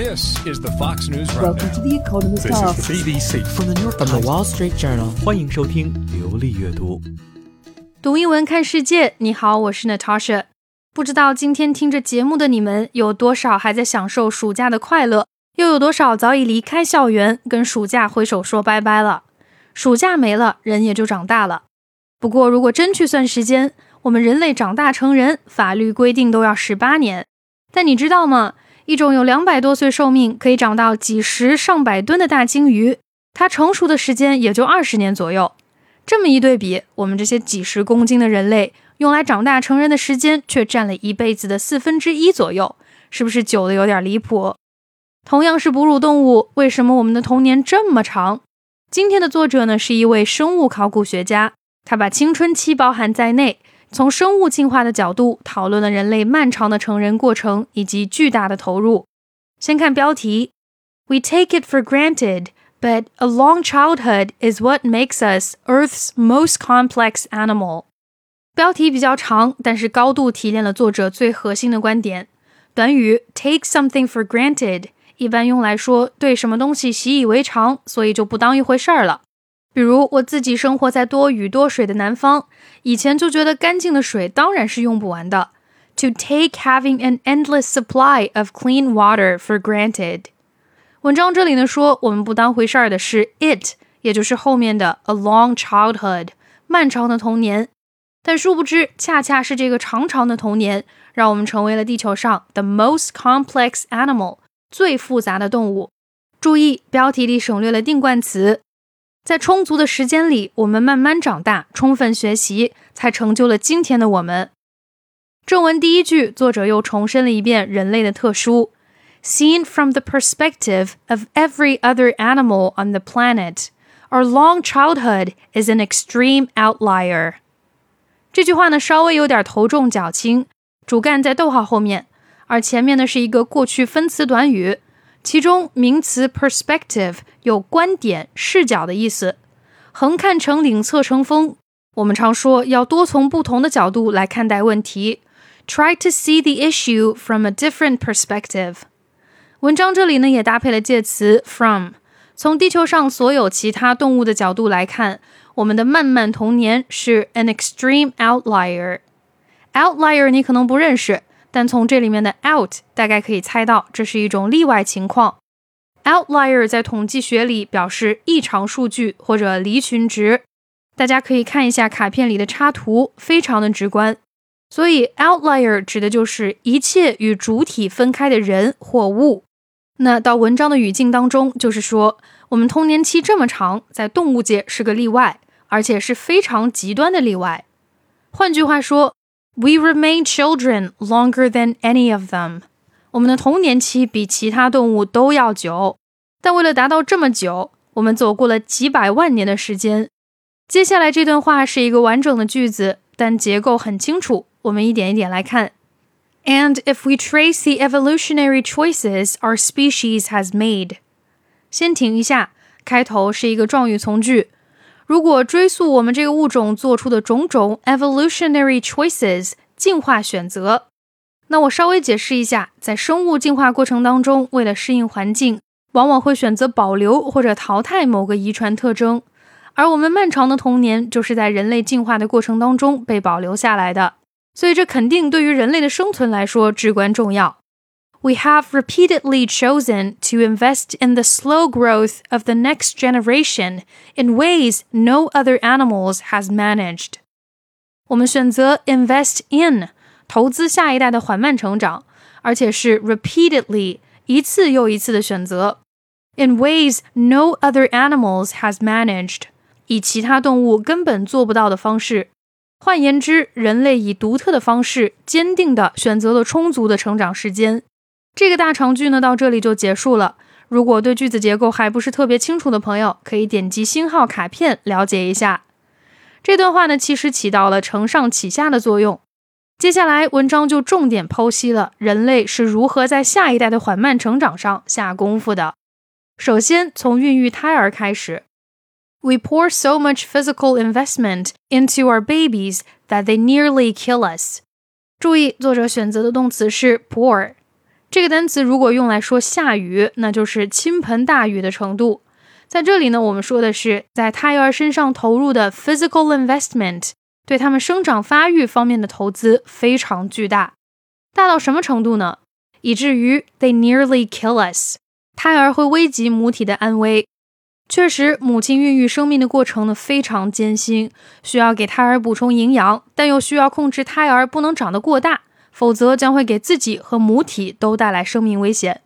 This is the Fox News Welcome to The Economist This is Asks. the BBC from the New York From the Times. Wall Street Journal，欢迎收听流利阅读。读英文看世界，你好，我是 Natasha。不知道今天听着节目的你们有多少还在享受暑假的快乐，又有多少早已离开校园，跟暑假挥手说拜拜了？暑假没了，人也就长大了。不过，如果真去算时间，我们人类长大成人，法律规定都要十八年。但你知道吗？一种有两百多岁寿命，可以长到几十上百吨的大鲸鱼，它成熟的时间也就二十年左右。这么一对比，我们这些几十公斤的人类，用来长大成人的时间却占了一辈子的四分之一左右，是不是久的有点离谱？同样是哺乳动物，为什么我们的童年这么长？今天的作者呢是一位生物考古学家，他把青春期包含在内，从生物进化的角度讨论了人类漫长的成人过程以及巨大的投入。先看标题：We take it for granted but a long childhood is what makes us Earth's most complex animal。标题比较长，但是高度提炼了作者最核心的观点。短语 take something for granted 一般用来说对什么东西习以为常，所以就不当一回事儿了。比如我自己生活在多雨多水的南方，以前就觉得干净的水当然是用不完的。To take having an endless supply of clean water for granted。文章这里呢说，我们不当回事儿的是 it，也就是后面的 a long childhood，漫长的童年。但殊不知，恰恰是这个长长的童年，让我们成为了地球上 the most complex animal，最复杂的动物。注意，标题里省略了定冠词。在充足的时间里，我们慢慢长大，充分学习，才成就了今天的我们。正文第一句，作者又重申了一遍人类的特殊。Seen from the perspective of every other animal on the planet, our long childhood is an extreme outlier. 这句话呢，稍微有点头重脚轻，主干在逗号后面，而前面呢是一个过去分词短语，其中名词 perspective 有观点、视角的意思。横看成岭侧成峰，我们常说要多从不同的角度来看待问题，try to see the issue from a different perspective。文章这里呢也搭配了介词 from。从地球上所有其他动物的角度来看，我们的漫漫童年是 an extreme outlier。outlier 你可能不认识，但从这里面的 out 大概可以猜到，这是一种例外情况。outlier 在统计学里表示异常数据或者离群值。大家可以看一下卡片里的插图，非常的直观。所以 outlier 指的就是一切与主体分开的人或物。那到文章的语境当中，就是说我们童年期这么长，在动物界是个例外，而且是非常极端的例外。换句话说 ，We remain children longer than any of them。我们的童年期比其他动物都要久，但为了达到这么久，我们走过了几百万年的时间。接下来这段话是一个完整的句子，但结构很清楚，我们一点一点来看。And if we trace the evolutionary choices our species has made，先停一下，开头是一个状语从句。 如果追溯我们这个物种做出的种种 evolutionary choices 进化选择，那我稍微解释一下，在生物进化过程当中，为了适应环境，往往会选择保留或者淘汰某个遗传特征，而我们漫长的童年就是在人类进化的过程当中被保留下来的。所以这肯定对于人类的生存来说至关重要。We have repeatedly chosen to invest in the slow growth of the next generation in ways no other animals has managed. 我们选择 invest in 投资下一代的缓慢成长，而且是 repeatedly 一次又一次的选择 in ways no other animals has managed 以其他动物根本做不到的方式。换言之，人类以独特的方式，坚定地选择了充足的成长时间。 这个大长句呢，到这里就结束了。如果对句子结构还不是特别清楚的朋友，可以点击星号卡片了解一下。这段话呢，其实起到了承上启下的作用。接下来，文章就重点剖析了人类是如何在下一代的缓慢成长上下功夫的。首先，从孕育胎儿开始。We pour so much physical investment into our babies that they nearly kill us. 注意，作者选择的动词是 pour。这个单词如果用来说下雨，那就是倾盆大雨的程度。在这里呢，我们说的是在胎儿身上投入的 physical investment，对他们生长发育方面的投资非常巨大，大到什么程度呢？以至于 they nearly kill us，胎儿会危及母体的安危。确实，母亲孕育生命的过程呢非常艰辛，需要给胎儿补充营养，但又需要控制胎儿不能长得过大。否则将会给自己和母体都带来生命危险。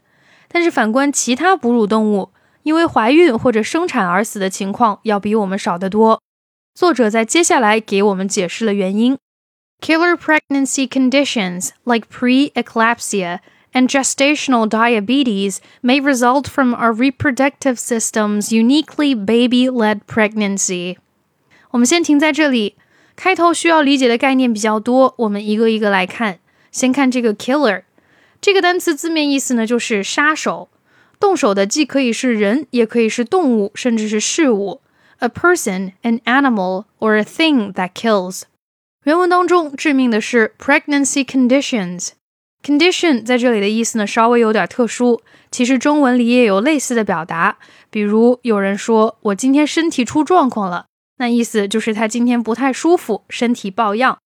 但是反观其他哺乳动物，因为怀孕或者生产而死的情况要比我们少得多。作者在接下来给我们解释了原因：Killer pregnancy conditions like preeclampsia and gestational diabetes may result from our reproductive system's uniquely baby-led pregnancy。我们先停在这里，开头需要理解的概念比较多，我们一个一个来看。 先看这个 killer，这个单词字面意思呢就是杀手。动手的既可以是人，也可以是动物，甚至是事物。A person, an animal, or a thing that kills。原文当中致命的是 pregnancy conditions。condition 在这里的意思呢稍微有点特殊，其实中文里也有类似的表达。比如有人说我今天身体出状况了，那意思就是他今天不太舒服，身体抱恙。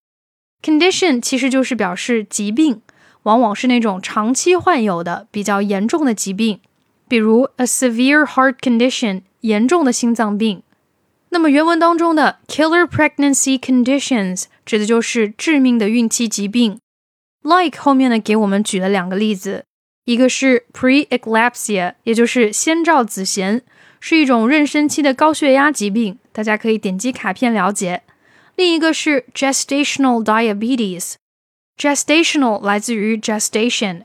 Condition 其实就是表示疾病，往往是那种长期患有的比较严重的疾病，比如 a severe heart condition 严重的心脏病。那么原文当中的 killer pregnancy conditions 指的就是致命的孕期疾病。Like 后面呢给我们举了两个例子，一个是 preeclampsia，也就是先兆子痫，是一种妊娠期的高血压疾病，大家可以点击卡片了解。另一个是 gestational diabetes，gestational 来自于 gestation。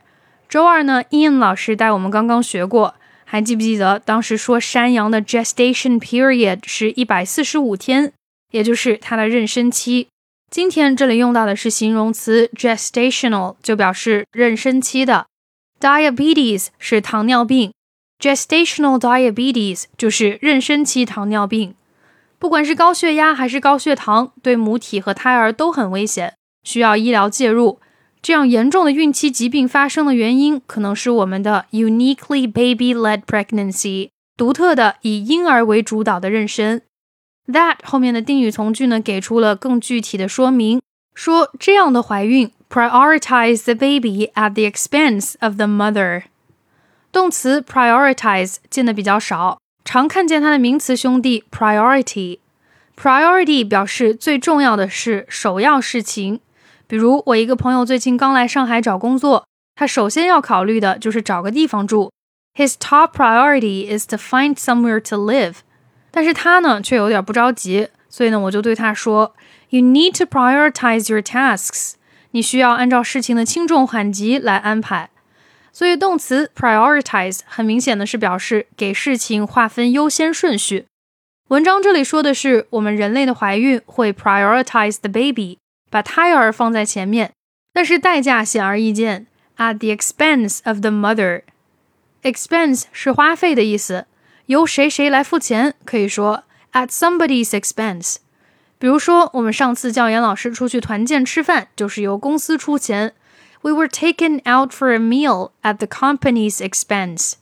周二呢，Ian 老师带我们刚刚学过，还记不记得当时说山羊的 gestation period 是一百四十五天，也就是它的妊娠期。今天这里用到的是形容词 gestational，就表示妊娠期的。diabetes 是糖尿病，gestational diabetes 就是妊娠期糖尿病。不管是高血压还是高血糖，对母体和胎儿都很危险，需要医疗介入。这样严重的孕期疾病发生的原因，可能是我们的 uniquely baby-led pregnancy，独特的以婴儿为主导的妊娠。That 后面的定语从句呢，给出了更具体的说明，说这样的怀孕 prioritize the baby at the expense of the mother。动词 prioritize 见的比较少。常看见它的名词兄弟 priority。priority 表示最重要的是首要事情。比如我一个朋友最近刚来上海找工作，他首先要考虑的就是找个地方住。His top priority is to find somewhere to live。但是他呢却有点不着急，所以呢我就对他说：“You need to prioritize your tasks。你需要按照事情的轻重缓急来安排。”所以动词 prioritize 很明显的是表示给事情划分优先顺序。文章这里说的是我们人类的怀孕会 prioritize the baby，把胎儿放在前面，但是代价显而易见，at the expense of the mother。expense 是花费的意思，由谁谁来付钱，可以说 at somebody's expense。比如说我们上次教研老师出去团建吃饭，就是由公司出钱。We were taken out for a meal at the company's expense。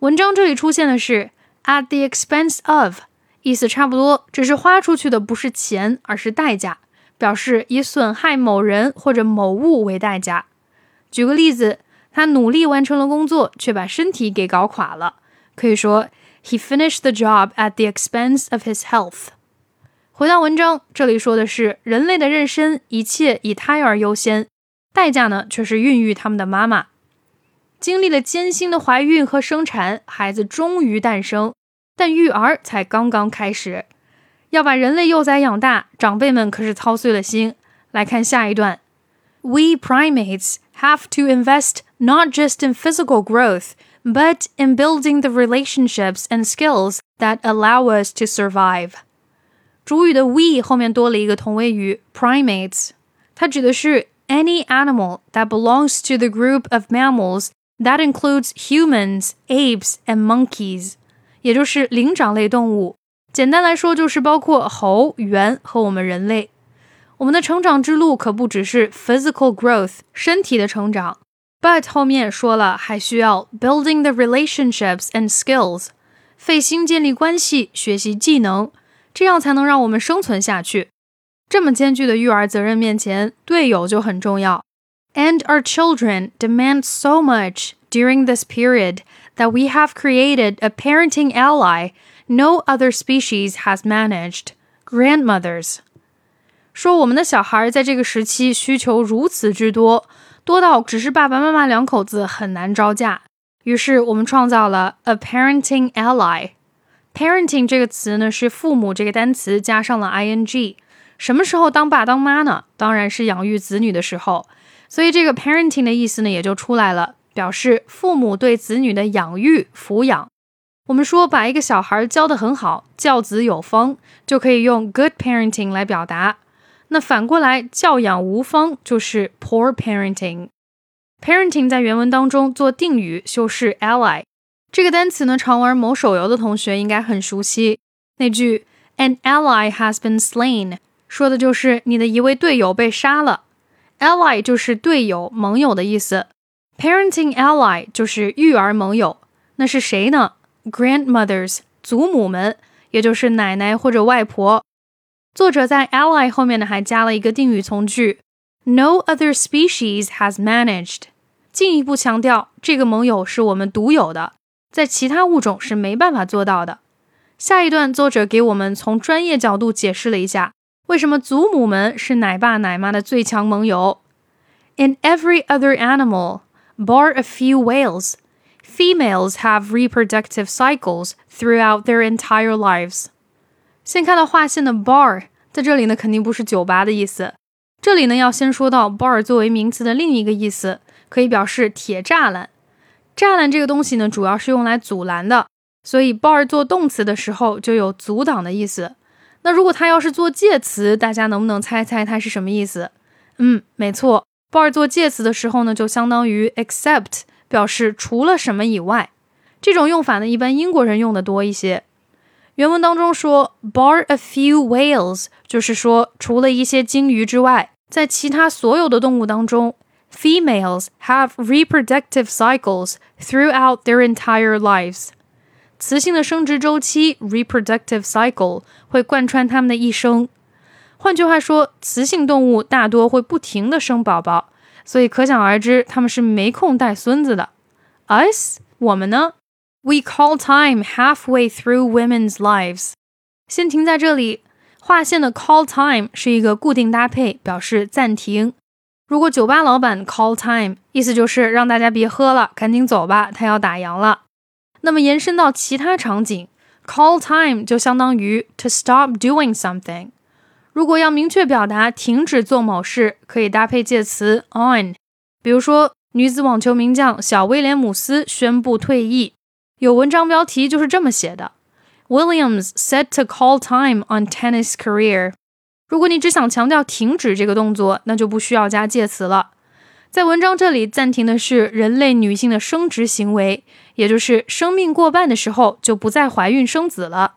文章这里出现的是 at the expense of，意思差不多，只是花出去的不是钱，而是代价，表示以损害某人或者某物为代价。举个例子，他努力完成了工作，却把身体给搞垮了，可以说 He finished the job at the expense of his health。回到文章，这里说的是人类的妊娠，一切以胎儿优先。 代价呢，却是孕育他们的妈妈经历了艰辛的怀孕和生产，孩子终于诞生，但育儿才刚刚开始。要把人类幼崽养大，长辈们可是操碎了心。来看下一段：We primates have to invest not just in physical growth, but in building the relationships and skills that allow us to survive。主语的 we 后面多了一个同位语 primates，它指的是。any animal that belongs to the group of mammals that includes humans, apes, and monkeys，也就是灵长类动物。简单来说，就是包括猴、猿和我们人类。我们的成长之路可不只是 physical growth 身体的成长， But 后面说了，还需要 building the relationships and skills，费心建立关系，学习技能，这样才能让我们生存下去。 这么艰巨的育儿责任面前，队友就很重要。And our children demand so much during this period that we have created a parenting ally no other species has managed grandmothers. 说我们的小孩在这个时期需求如此之多，多到只是爸爸妈妈两口子很难招架。于是我们创造了 a parenting ally。parenting 这个词呢是父母这个单词加上了 ing。 什么时候当爸当妈呢？当然是养育子女的时候。所以这个 parenting 的意思呢也就出来了，表示父母对子女的养育抚养。我们说把一个小孩教得很好，教子有方，就可以用 good parenting 来表达。那反过来，教养无方就是 poor parenting。parenting 在原文当中做定语修饰 ally 这个单词呢，常玩某手游的同学应该很熟悉。那句 an ally has been slain 说的就是你的一位队友被杀了。ally 就是队友、盟友的意思。parenting ally 就是育儿盟友。那是谁呢？grandmothers 祖母们，也就是奶奶或者外婆。作者在 ally 后面呢还加了一个定语从句，No other species has managed，进一步强调这个盟友是我们独有的，在其他物种是没办法做到的。下一段作者给我们从专业角度解释了一下，为什么祖母们是奶爸奶妈的最强盟友。In every other animal, bar a few whales. Females have reproductive cycles throughout their entire lives. 先看到划线的 bar，在这里呢肯定不是酒吧的意思。这里呢要先说到 bar 作为名词的另一个意思，可以表示铁栅栏。栅栏这个东西呢主要是用来阻拦的，所以 bar 做动词的时候就有阻挡的意思。那如果它要是做介词，大家能不能猜猜它是什么意思？嗯，没错，bar 做介词的时候呢就相当于 except。表示除了什么以外，这种用法呢，一般英国人用的多一些。原文当中说，bar a few whales，就是说除了一些鲸鱼之外，在其他所有的动物当中，females have reproductive cycles throughout their entire lives。雌性的生殖周期 reproductive cycle 会贯穿它们的一生。换句话说，雌性动物大多会不停的生宝宝。所以可想而知，他们是没空带孙子的。Us，我们呢？We call time halfway through women's lives。先停在这里。划线的 call time 是一个固定搭配，表示暂停。如果酒吧老板 call time，意思就是让大家别喝了，赶紧走吧，他要打烊了。那么延伸到其他场景，call time 就相当于 to stop doing something。如果要明确表达停止做某事，可以搭配介词 on。比如说，女子网球名将小威廉姆斯宣布退役，有文章标题就是这么写的：Williams set to call time on tennis career。如果你只想强调停止这个动作，那就不需要加介词了。在文章这里暂停的是人类女性的生殖行为，也就是生命过半的时候就不再怀孕生子了。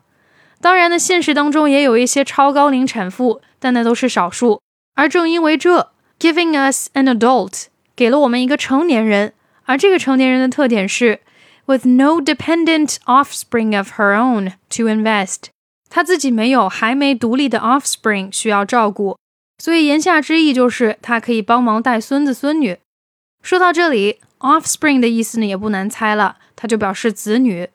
当然呢，现实当中也有一些超高龄产妇，但那都是少数。而正因为这，giving us an adult 给了我们一个成年人，而这个成年人的特点是，with no dependent offspring of her own to invest，她自己没有还没独立的 offspring 需要照顾，所以言下之意就是她可以帮忙带孙子孙女。说到这里，offspring 的意思呢也不难猜了，它就表示子女。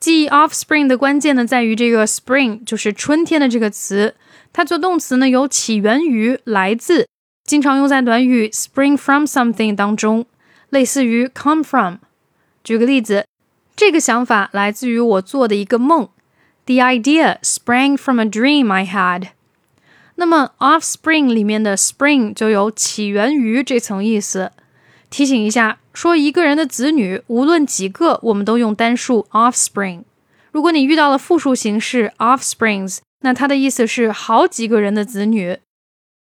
记忆 offspring 的关键呢，在于这个 spring，就是春天的这个词。它做动词呢，有起源于、来自，经常用在短语 spring from something 当中，类似于 come from。举个例子，这个想法来自于我做的一个梦。The idea sprang from a dream I had。那么 offspring 里面的 spring 就有起源于这层意思。提醒一下，说一个人的子女，无论几个，我们都用单数 offspring。如果你遇到了复数形式 offsprings，那它的意思是好几个人的子女。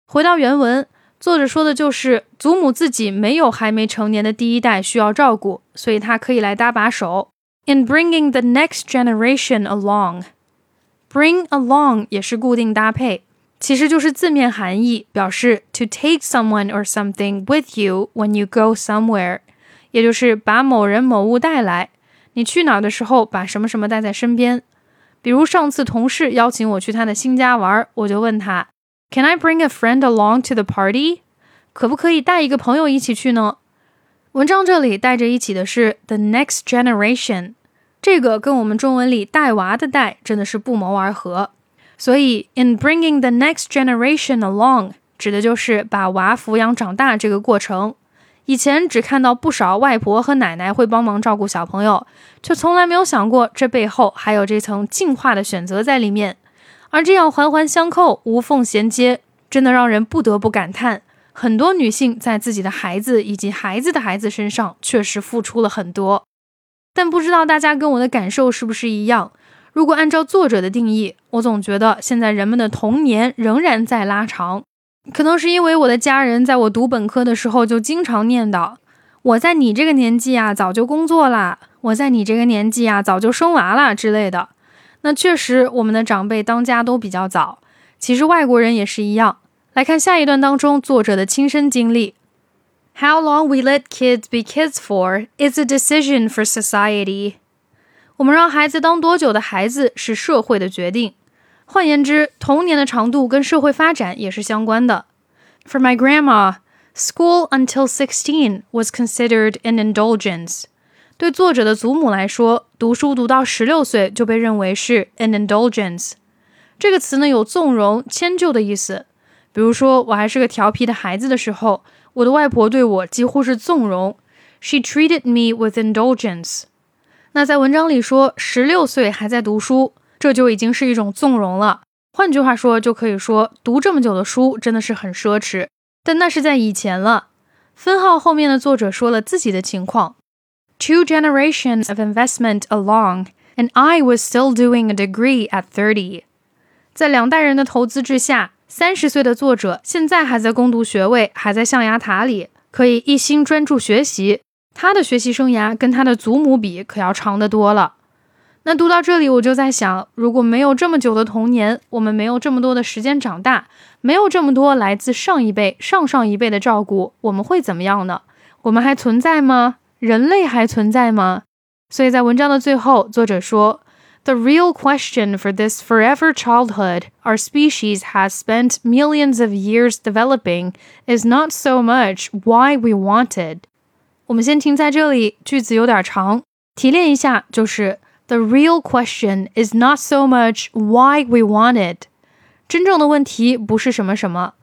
回到原文，作者说的就是祖母自己没有还没成年的第一代需要照顾，所以她可以来搭把手。In bringing the next generation along，bring along 也是固定搭配。其实就是字面含义，表示 to take someone or something with you when you go somewhere，也就是把某人某物带来。你去哪儿的时候，把什么什么带在身边。比如上次同事邀请我去他的新家玩，我就问他：“Can I bring a friend along to the party？” 可不可以带一个朋友一起去呢？文章这里带着一起的是 the next generation，这个跟我们中文里带娃的带真的是不谋而合。所以 in bringing the next generation along，指的就是把娃抚养长大这个过程。以前只看到不少外婆和奶奶会帮忙照顾小朋友，却从来没有想过这背后还有这层进化的选择在里面。而这样环环相扣、无缝衔接，真的让人不得不感叹：很多女性在自己的孩子以及孩子的孩子身上确实付出了很多。但不知道大家跟我的感受是不是一样？如果按照作者的定义，我总觉得现在人们的童年仍然在拉长。可能是因为我的家人在我读本科的时候就经常念叨：“我在你这个年纪啊，早就工作啦；我在你这个年纪啊，早就生娃啦之类的。”那确实，我们的长辈当家都比较早。其实外国人也是一样。来看下一段当中作者的亲身经历：“How long we let kids be kids for is a decision for society。”我们让孩子当多久的孩子是社会的决定。换言之，童年的长度跟社会发展也是相关的。For my grandma, school until sixteen was considered an indulgence。对作者的祖母来说，读书读到十六岁就被认为是 an indulgence。这个词呢有纵容、迁就的意思。比如说，我还是个调皮的孩子的时候，我的外婆对我几乎是纵容。She treated me with indulgence。那在文章里说，十六岁还在读书。这就已经是一种纵容了。换句话说，就可以说读这么久的书真的是很奢侈。但那是在以前了。分号后面的作者说了自己的情况：Two generations of investment along, and I was still doing a degree at thirty。在两代人的投资之下，三十岁的作者现在还在攻读学位，还在象牙塔里，可以一心专注学习。他的学习生涯跟他的祖母比，可要长得多了。那读到这里，我就在想，如果没有这么久的童年，我们没有这么多的时间长大，没有这么多来自上一辈、上上一辈的照顾，我们会怎么样呢？我们还存在吗？人类还存在吗？所以在文章的最后，作者说：“The real question for this forever childhood our species has spent millions of years developing is not so much why we wanted。”我们先停在这里，句子有点长，提炼一下就是。The real question is not so much why we want it。真正的问题不是什么什么。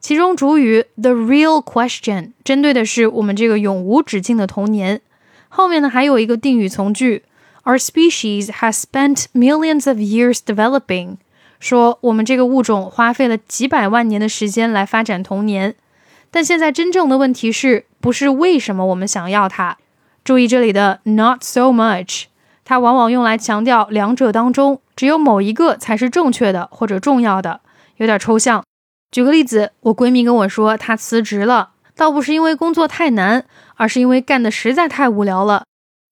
其中主语 the real question 针对的是我们这个永无止境的童年。后面呢还有一个定语从句，Our species has spent millions of years developing，说我们这个物种花费了几百万年的时间来发展童年。但现在真正的问题是不是为什么我们想要它？注意这里的 not so much。 它往往用来强调两者当中只有某一个才是正确的或者重要的，有点抽象。举个例子，我闺蜜跟我说她辞职了，倒不是因为工作太难，而是因为干的实在太无聊了。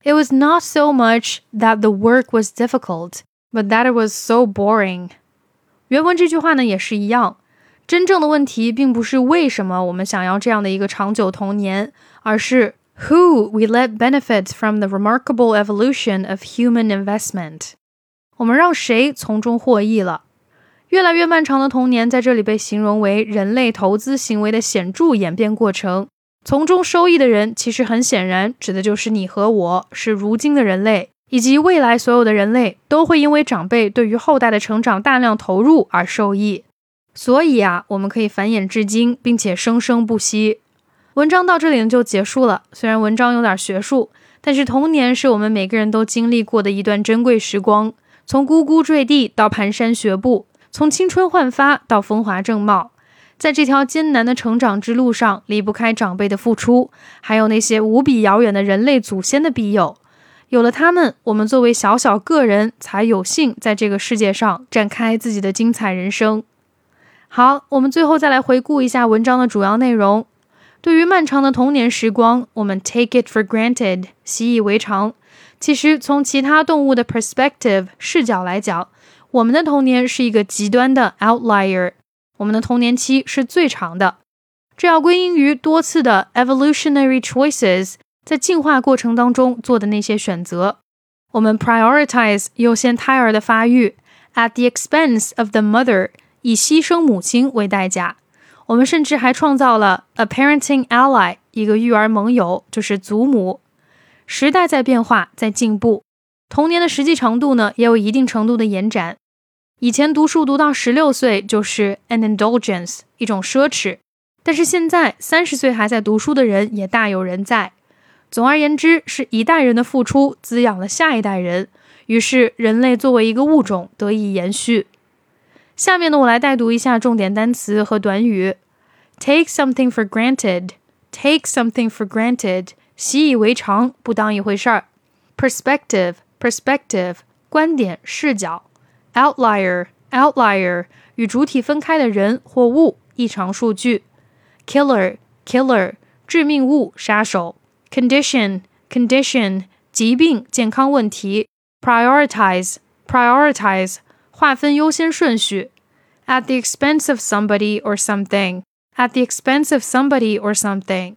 It was not so much that the work was difficult, but that it was so boring。原文这句话呢也是一样，真正的问题并不是为什么我们想要这样的一个长久童年，而是。Who we let benefit from the remarkable evolution of human investment？我们让谁从中获益了？越来越漫长的童年在这里被形容为人类投资行为的显著演变过程。从中收益的人，其实很显然指的就是你和我，是如今的人类，以及未来所有的人类都会因为长辈对于后代的成长大量投入而受益。所以啊，我们可以繁衍至今，并且生生不息。文章到这里就结束了。虽然文章有点学术，但是童年是我们每个人都经历过的一段珍贵时光。从呱呱坠地到蹒跚学步，从青春焕发到风华正茂，在这条艰难的成长之路上，离不开长辈的付出，还有那些无比遥远的人类祖先的庇佑。有了他们，我们作为小小个人才有幸在这个世界上展开自己的精彩人生。好，我们最后再来回顾一下文章的主要内容。对于漫长的童年时光，我们 take it for granted，习以为常。其实，从其他动物的 perspective 视角来讲，我们的童年是一个极端的 outlier。我们的童年期是最长的，这要归因于多次的 evolutionary choices 在进化过程当中做的那些选择。我们 prioritize 优先胎儿的发育，at the expense of the mother 以牺牲母亲为代价。我们甚至还创造了 a parenting ally 一个育儿盟友，就是祖母。时代在变化，在进步，童年的实际长度呢也有一定程度的延展。以前读书读到十六岁就是 an indulgence 一种奢侈，但是现在三十岁还在读书的人也大有人在。总而言之，是一代人的付出滋养了下一代人，于是人类作为一个物种得以延续。下面呢，我来带读一下重点单词和短语：take something for granted，take something for granted，习以为常，不当一回事儿；perspective，perspective，观点、视角；outlier，outlier，与主体分开的人或物，异常数据；killer，killer，致命物、杀手。condition condition 疾病健康问题，prioritize prioritize 划分优先顺序，at the expense of somebody or something at the expense of somebody or something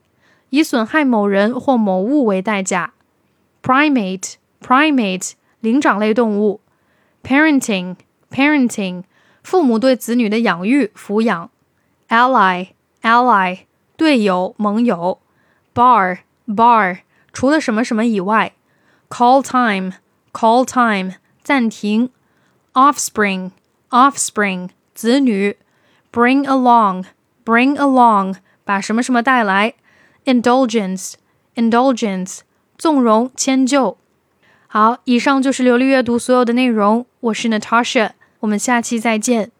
以损害某人或某物为代价，primate primate 灵长类动物，parenting parenting 父母对子女的养育抚养，ally ally 队友盟友，bar bar 除了什么什么以外，call time call time 暂停 ，offspring offspring 子女，bring along bring along 把什么什么带来，indulgence indulgence 纵容迁就。好，以上就是流利阅读所有的内容。我是 Natasha，我们下期再见。